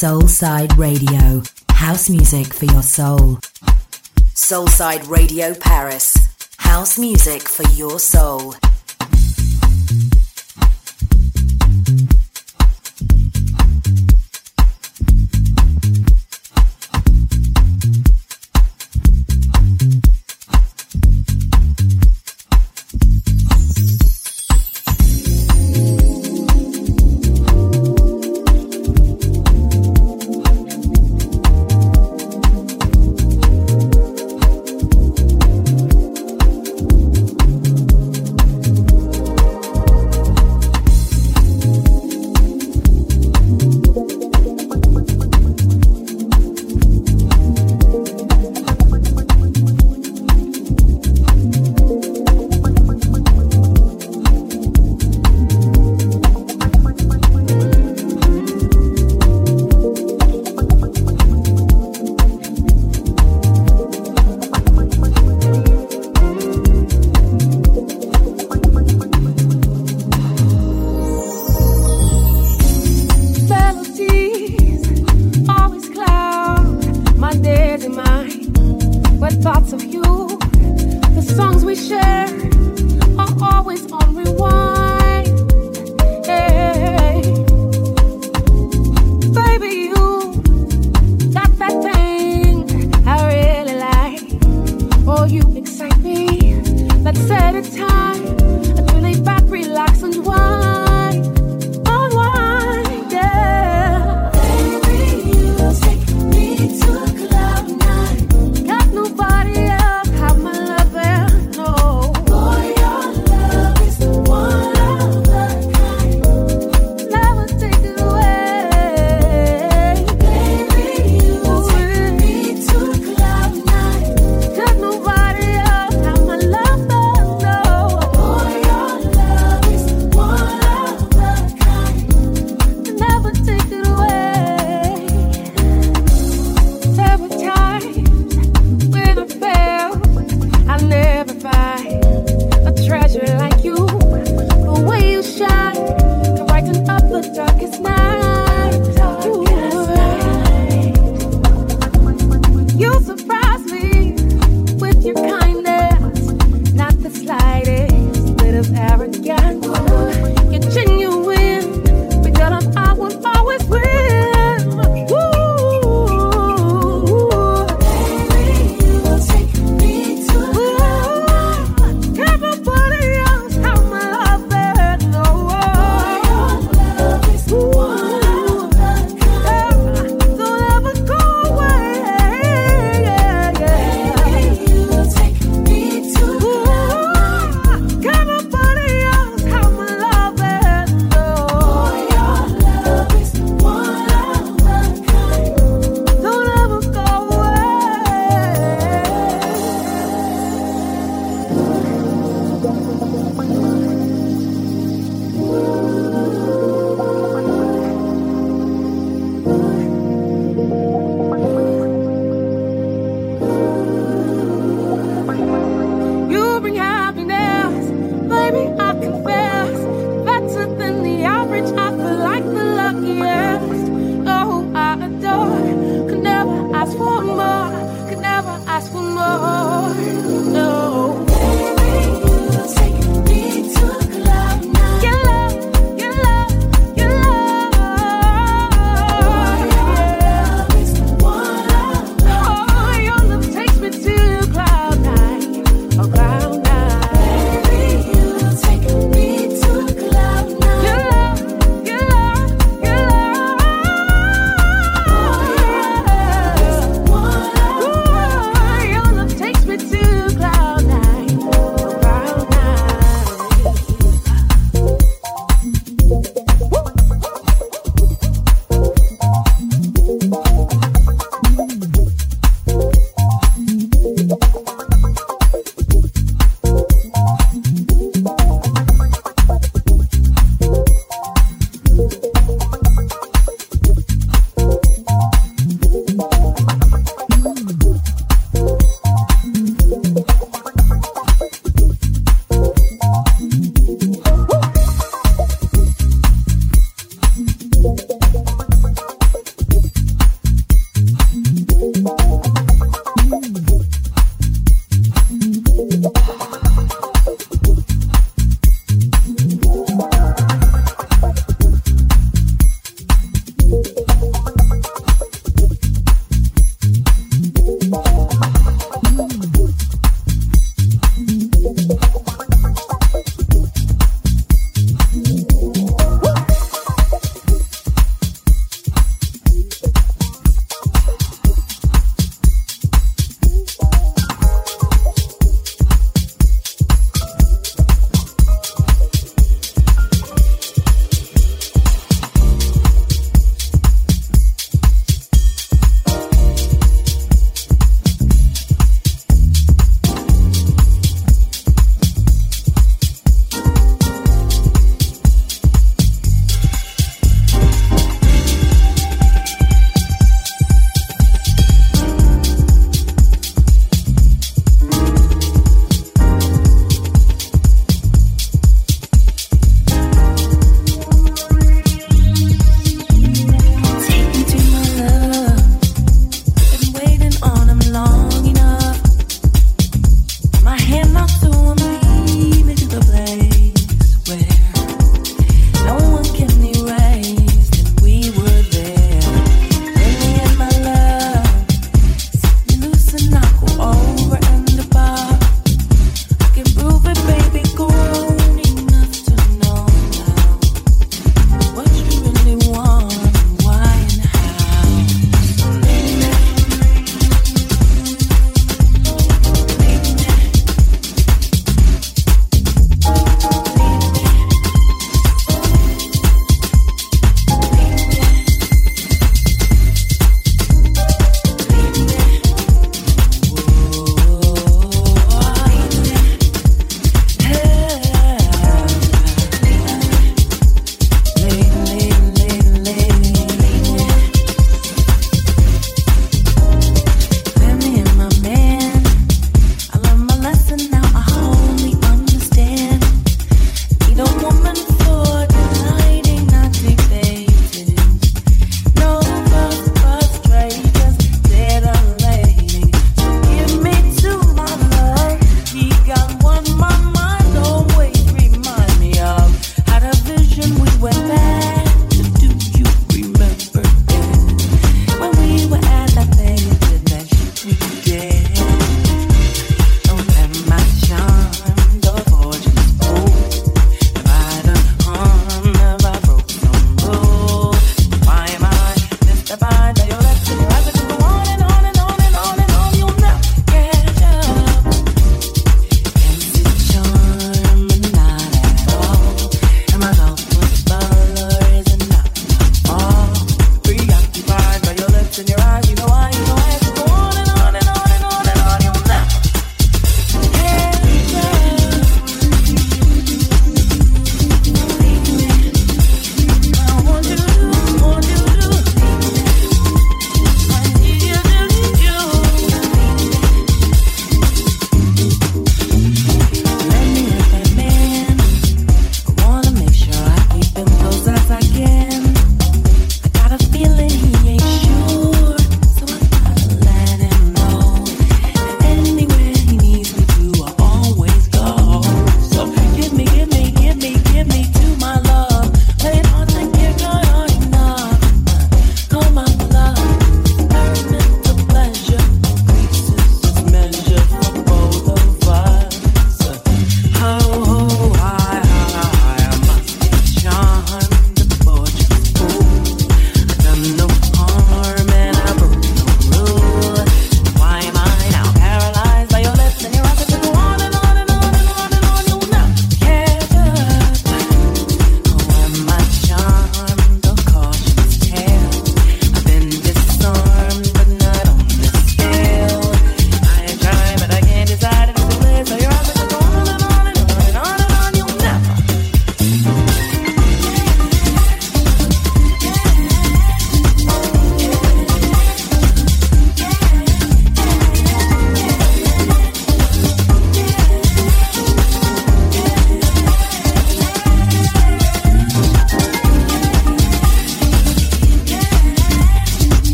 Soulside Radio, house music for your soul. Soulside Radio Paris, house music for your soul. more.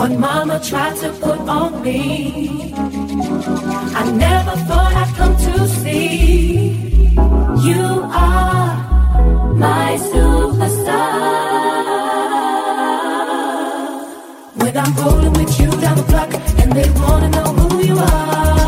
What mama tried to put on me, I never thought I'd come to see. You are my superstar. When I'm rolling with you down the block, and they wanna know who you are.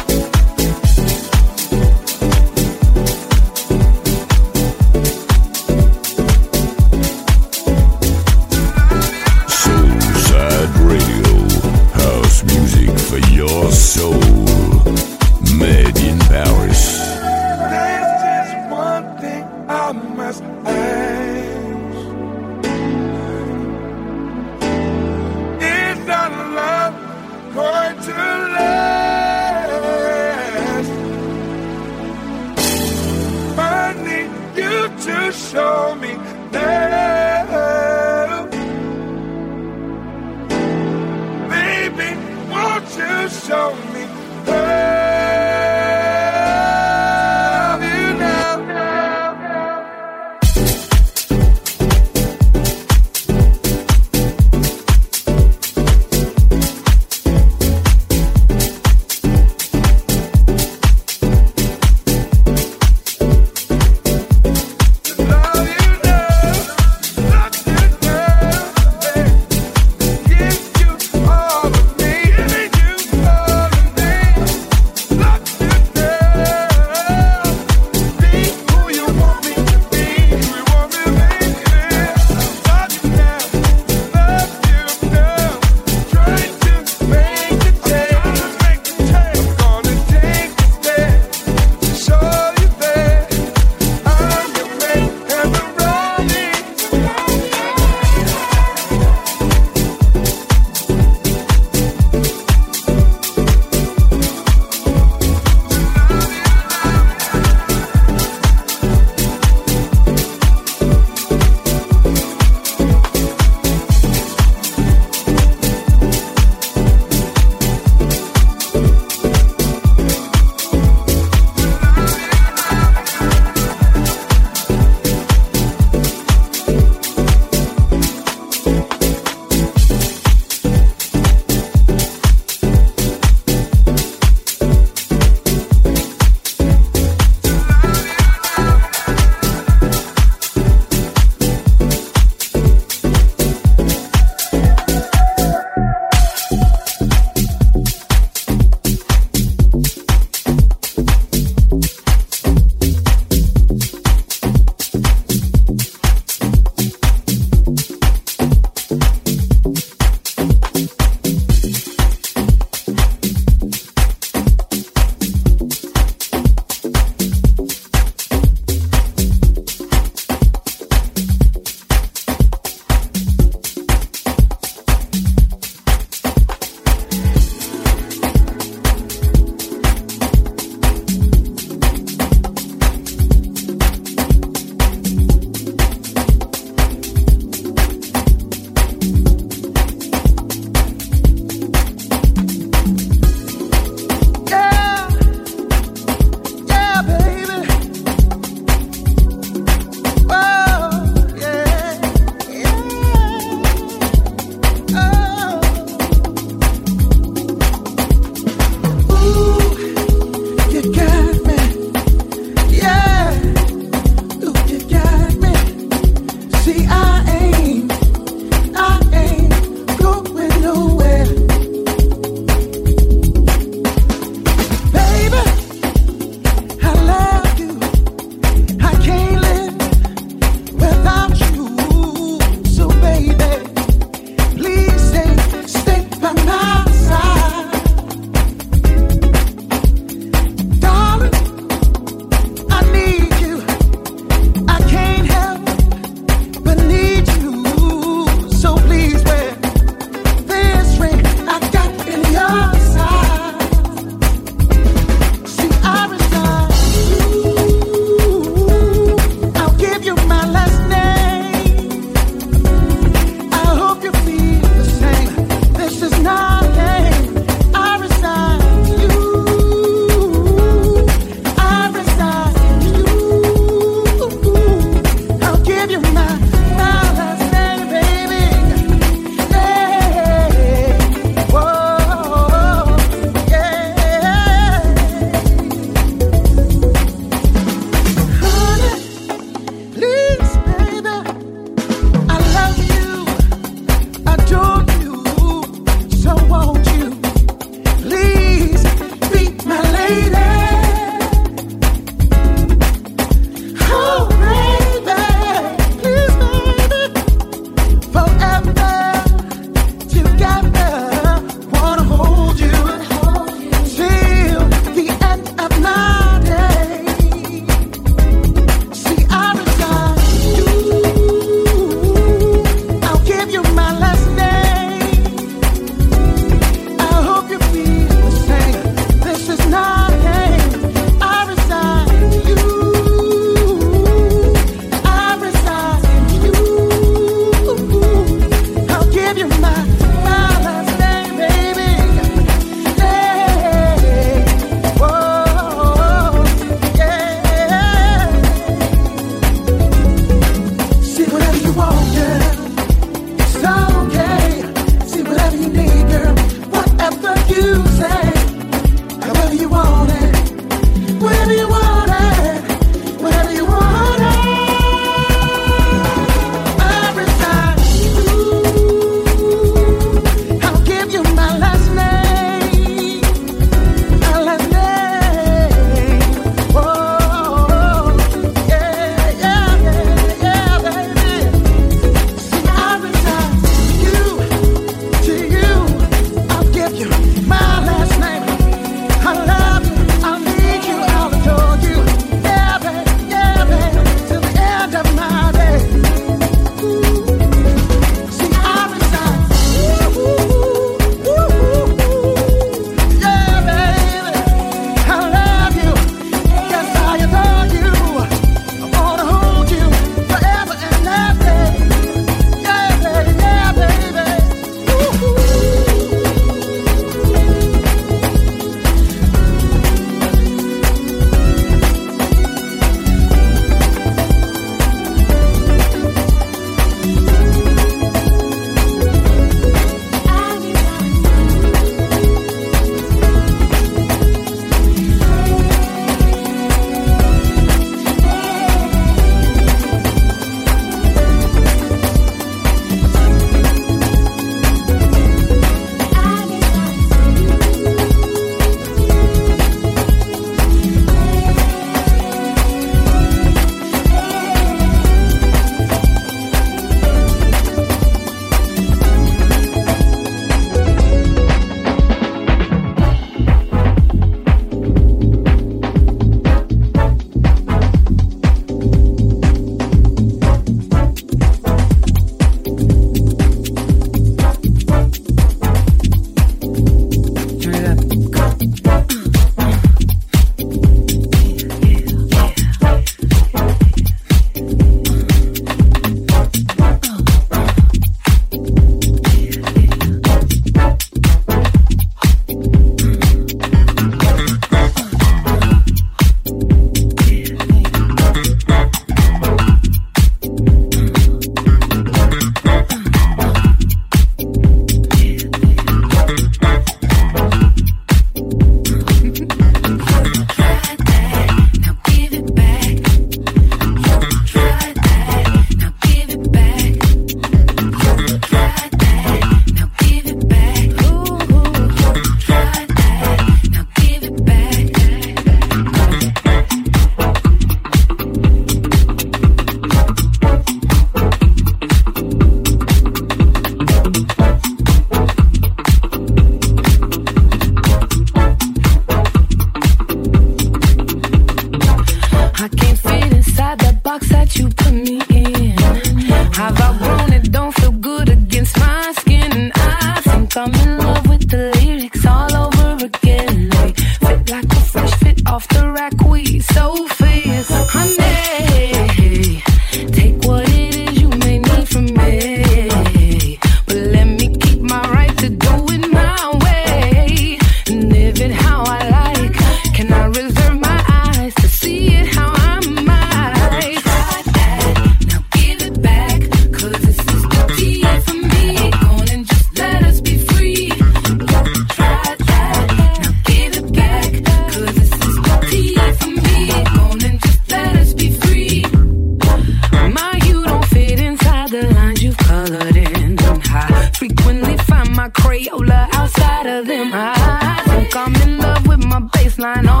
flying off.